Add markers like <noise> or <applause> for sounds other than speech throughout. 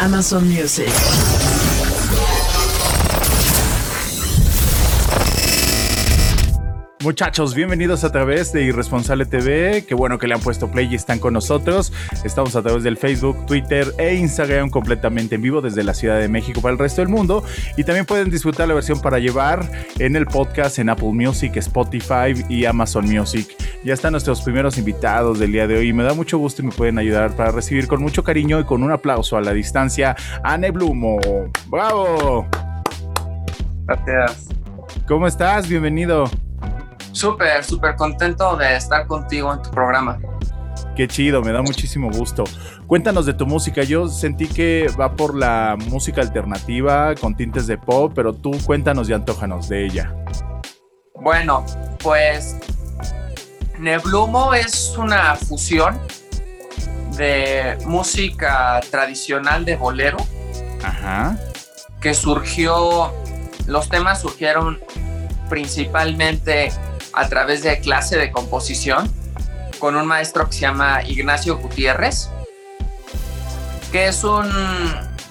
Amazon Music. Muchachos, bienvenidos a través de Irresponsable TV. Qué bueno que le han puesto play y están con nosotros. Estamos a través del Facebook, Twitter e Instagram completamente en vivo desde la Ciudad de México para el resto del mundo. Y también pueden disfrutar la versión para llevar en el podcast en Apple Music, Spotify y Amazon Music. Ya están nuestros primeros invitados del día de hoy. Me da mucho gusto y me pueden ayudar para recibir con mucho cariño y con un aplauso a la distancia a Neblumo. ¡Bravo! Gracias. ¿Cómo estás? Bienvenido. Súper, súper contento de estar contigo en tu programa. Qué chido, me da muchísimo gusto. Cuéntanos de tu música. Yo sentí que va por la música alternativa con tintes de pop, pero tú cuéntanos y antójanos de ella. Bueno, pues Neblumo es una fusión de música tradicional de bolero Ajá. que surgió, los temas surgieron principalmente a través de clase de composición con un maestro que se llama Ignacio Gutiérrez, que es un,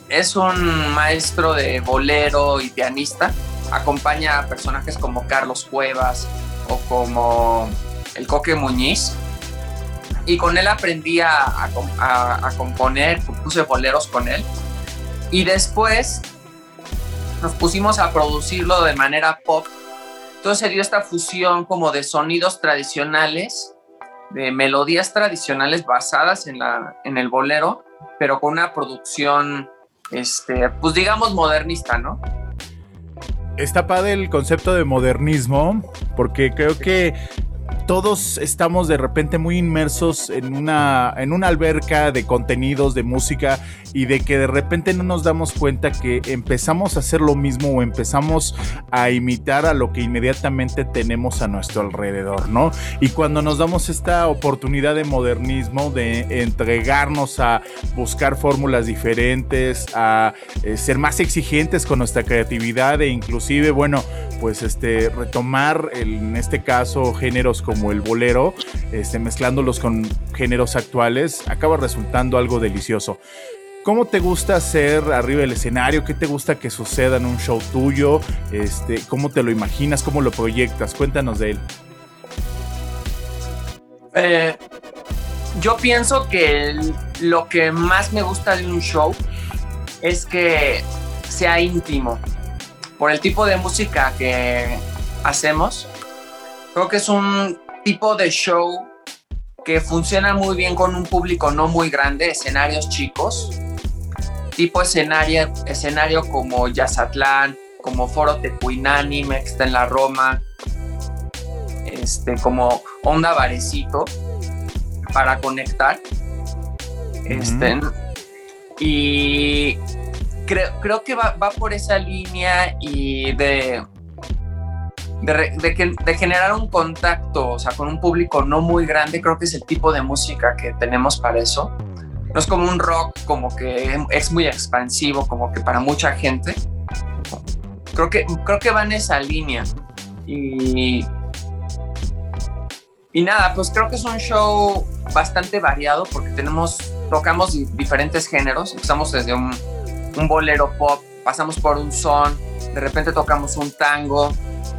es un maestro de bolero y pianista. Acompaña a personajes como Carlos Cuevas o como el Coque Muñiz. Y con él aprendí a, a a componer, compuse boleros con él. Y después nos pusimos a producirlo de manera pop entonces se dio esta fusión como de sonidos tradicionales, de melodías tradicionales basadas en, la, en el bolero, pero con una producción, este, pues digamos, modernista, ¿no? Está padre el concepto de modernismo, porque creo que todos estamos de repente muy inmersos en una, en una alberca de contenidos, de música, y de que de repente no nos damos cuenta que empezamos a hacer lo mismo o empezamos a imitar a lo que inmediatamente tenemos a nuestro alrededor, ¿no? Y cuando nos damos esta oportunidad de modernismo, de entregarnos a buscar fórmulas diferentes, a eh, ser más exigentes con nuestra creatividad e inclusive, bueno, pues este retomar el- en este caso géneros como el bolero, este, mezclándolos con géneros actuales, acaba resultando algo delicioso. ¿Cómo te gusta hacer arriba del escenario? ¿Qué te gusta que suceda en un show tuyo? Este, ¿Cómo te lo imaginas? ¿Cómo lo proyectas? Cuéntanos de él. Eh, yo pienso que lo que más me gusta de un show es que sea íntimo. Por el tipo de música que hacemos, creo que es un tipo de show que funciona muy bien con un público no muy grande, escenarios chicos, tipo escenario, escenario como Yazatlán, como Foro Tecuinánime, que está en la Roma, este, como Onda Varecito, para conectar. Este, y creo, creo que va, va por esa línea y de, de, de que- de generar un contacto, o sea, con un público no muy grande, creo que es el tipo de música que tenemos para eso. No es como un rock como que es muy expansivo, como que para mucha gente. Creo que, creo que va en esa línea. Y, y nada, pues creo que es un show bastante variado porque tenemos, tocamos di- diferentes géneros. Empezamos desde un, un bolero pop, pasamos por un son, de repente tocamos un tango.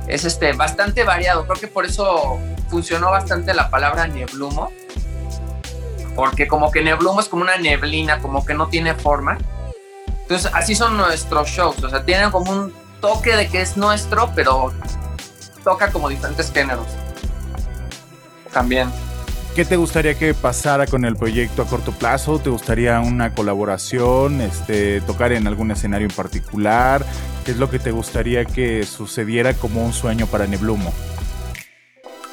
Es este, bastante variado. Creo que por eso funcionó bastante la palabra neblumo. Porque como que neblumo es como una neblina, como que no tiene forma. Entonces, así son nuestros shows. O sea, tienen como un toque de que es nuestro, pero toca como diferentes géneros. También. ¿Qué te gustaría que pasara con el proyecto a corto plazo? ¿Te gustaría una colaboración? Este, ¿Tocar en algún escenario en particular? ¿Qué es lo que te gustaría que sucediera como un sueño para Neblumo?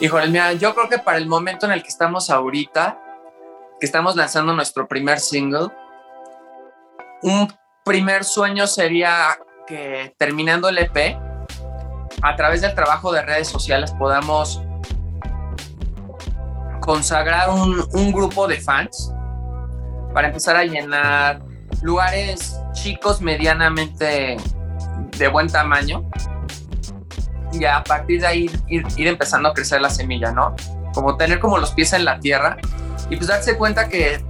Híjole, mira, yo creo que para el momento en el que estamos ahorita, que estamos lanzando nuestro primer single, un primer sueño sería que terminando el EP, a través del trabajo de redes sociales podamos consagrar un, un, grupo de fans para empezar a llenar lugares chicos medianamente de buen tamaño y a partir de ahí ir, empezando a crecer la semilla, ¿no? Como tener como los pies en la tierra y pues darse cuenta que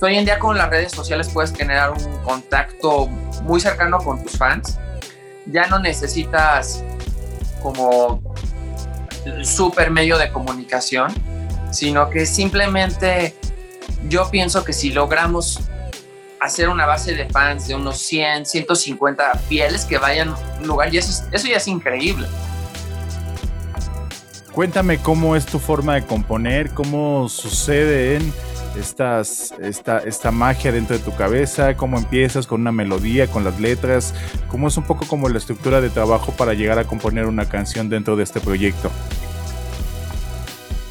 hoy en día con las redes sociales puedes generar un contacto muy cercano con tus fans. Ya no necesitas como super medio de comunicación, sino que simplemente yo pienso que si logramos hacer una base de fans de unos 100, 150 fieles que vayan a un lugar, y eso, eso ya es increíble. Cuéntame cómo es tu forma de componer, cómo suceden estas, esta, esta magia dentro de tu cabeza, cómo empiezas con una melodía, con las letras, cómo es un poco como la estructura de trabajo para llegar a componer una canción dentro de este proyecto.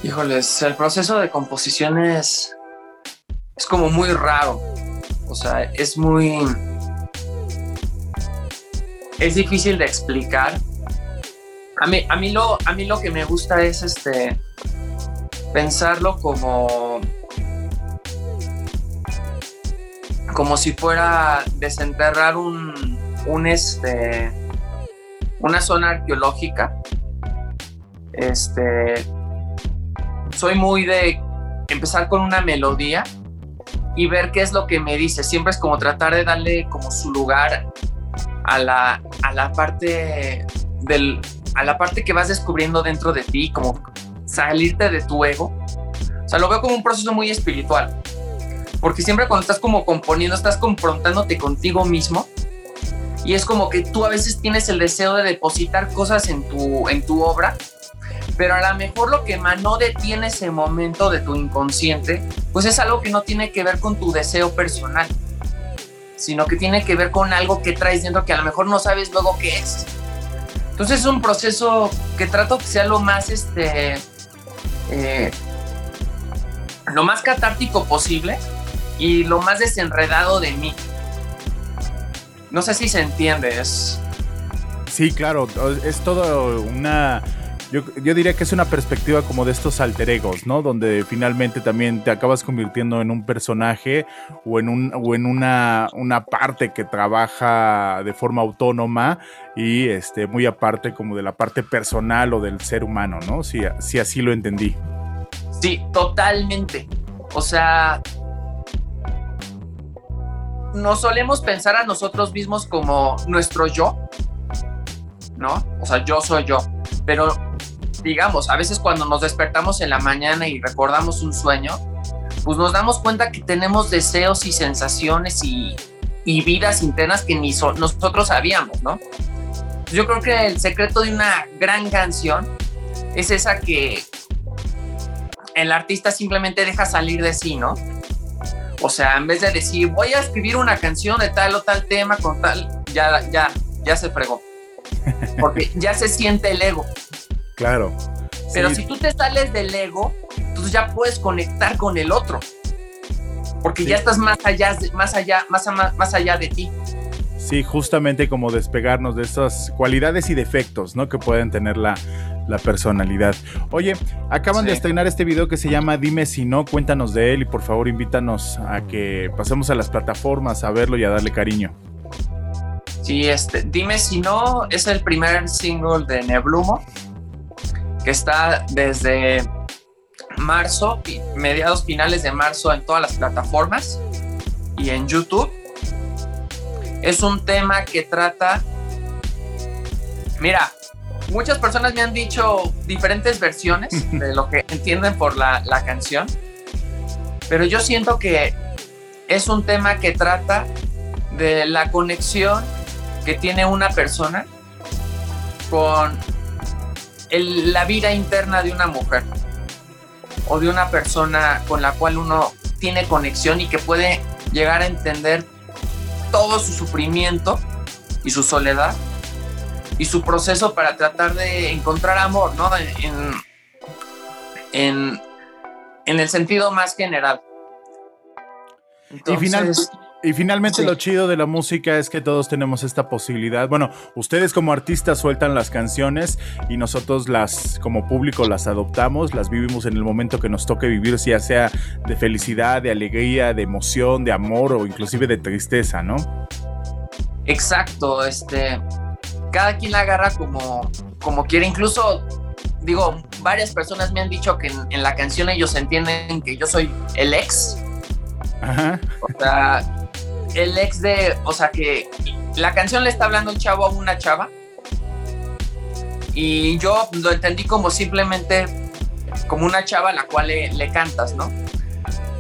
Híjoles, el proceso de composición es, es como muy raro. O sea, es muy... Es difícil de explicar. A mí, a mí, lo, a mí lo que me gusta es este, pensarlo como... Como si fuera desenterrar un, un este, una zona arqueológica. Este, soy muy de empezar con una melodía y ver qué es lo que me dice. Siempre es como tratar de darle como su lugar a la, a la parte del a la parte que vas descubriendo dentro de ti, como salirte de tu ego. O sea, lo veo como un proceso muy espiritual. Porque siempre cuando estás como componiendo, estás confrontándote contigo mismo. Y es como que tú a veces tienes el deseo de depositar cosas en tu, en tu obra pero a lo mejor lo que emanó de ti en ese momento de tu inconsciente, pues es algo que no tiene que ver con tu deseo personal, sino que tiene que ver con algo que traes dentro que a lo mejor no sabes luego qué es. Entonces es un proceso que trato que sea lo más, este, eh, lo más catártico posible y lo más desenredado de mí. No sé si se entiende. Sí, claro, es todo una yo, diría que es una perspectiva como de estos alter egos, ¿no? Donde finalmente también te acabas convirtiendo en un personaje o en, un, o en una, una parte que trabaja de forma autónoma y este, muy aparte como de la parte personal o del ser humano, ¿no? Si, si así lo entendí. Sí, totalmente. O sea, nos solemos pensar a nosotros mismos como nuestro yo, ¿no? O sea, yo soy yo. Pero digamos, a veces cuando nos despertamos en la mañana y recordamos un sueño, pues nos damos cuenta que tenemos deseos y sensaciones y, vidas internas que ni nosotros sabíamos, ¿no? Yo creo que el secreto de una gran canción es esa que el artista simplemente deja salir de sí, ¿no? O sea, en vez de decir, voy a escribir una canción de tal o tal tema con tal, ya, ya, ya se fregó. Porque ya se siente el ego. Claro. Pero si tú te sales del ego, entonces ya puedes conectar con el otro. Porque ya estás más allá, más allá, más, más allá de ti. Sí, justamente como despegarnos de esas cualidades y defectos, ¿no? Que pueden tener la, la personalidad. Oye, acaban de estrenar este video que se llama Dime si no, cuéntanos de él y por favor invítanos a que pasemos a las plataformas a verlo y a darle cariño. Sí, este, Dime si no es el primer single de Neblumo que está desde marzo, mediados finales de marzo en todas las plataformas y en YouTube. Es un tema que trata, mira, muchas personas me han dicho diferentes versiones <laughs> de lo que entienden por la, la canción, pero yo siento que es un tema que trata de la conexión que tiene una persona con la vida interna de una mujer o de una persona con la cual uno tiene conexión y que puede llegar a entender todo su sufrimiento y su soledad y su proceso para tratar de encontrar amor, ¿no? En, en, en el sentido más general. y, final, y finalmente lo chido de la música es que todos tenemos esta posibilidad. Bueno, ustedes como artistas sueltan las canciones y nosotros las como público las adoptamos, las vivimos en el momento que nos toque vivir, ya sea de felicidad, de alegría, de emoción, de amor o inclusive de tristeza, ¿no? Exacto, este, cada quien la agarra como, como quiere, incluso digo, varias personas me han dicho que en, la canción ellos entienden que yo soy el ex. Ajá. O sea, el ex de, o sea, que la canción le está hablando un chavo a una chava. Y yo lo entendí como simplemente como una chava a la cual le, cantas, ¿no?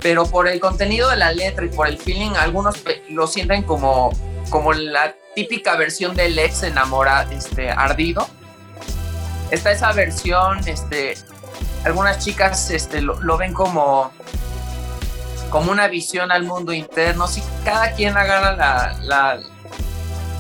Pero por el contenido de la letra y por el feeling, algunos lo sienten como, como la típica versión del ex enamorado, este, ardido está esa versión, este, algunas chicas este, lo, ven como, como una visión al mundo interno. Si cada quien agarra la,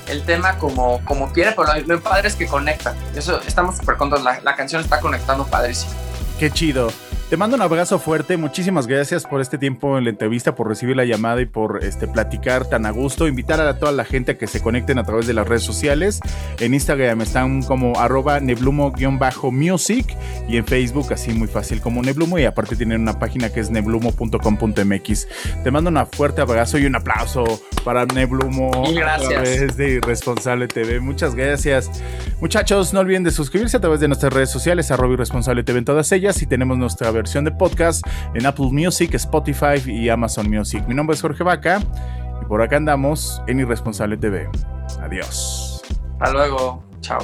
el tema como, como quiere, pero lo, padre es que conecta. Eso estamos súper contentos. La, la canción está conectando padrísimo. Qué chido. Te mando un abrazo fuerte, muchísimas gracias por este tiempo en la entrevista, por recibir la llamada y por este, platicar tan a gusto. Invitar a toda la gente a que se conecten a través de las redes sociales. En Instagram están como arroba neblumo-music y en Facebook así muy fácil como Neblumo y aparte tienen una página que es neblumo.com.mx. Te mando un fuerte abrazo y un aplauso para Neblumo gracias. a través de Irresponsable TV. Muchas gracias. Muchachos, no olviden de suscribirse a través de nuestras redes sociales, arroba Irresponsable TV en todas ellas y tenemos nuestra versión versión de podcast en Apple Music, Spotify y Amazon Music. Mi nombre es Jorge Vaca y por acá andamos en Irresponsable TV. Adiós. Hasta luego. Chao.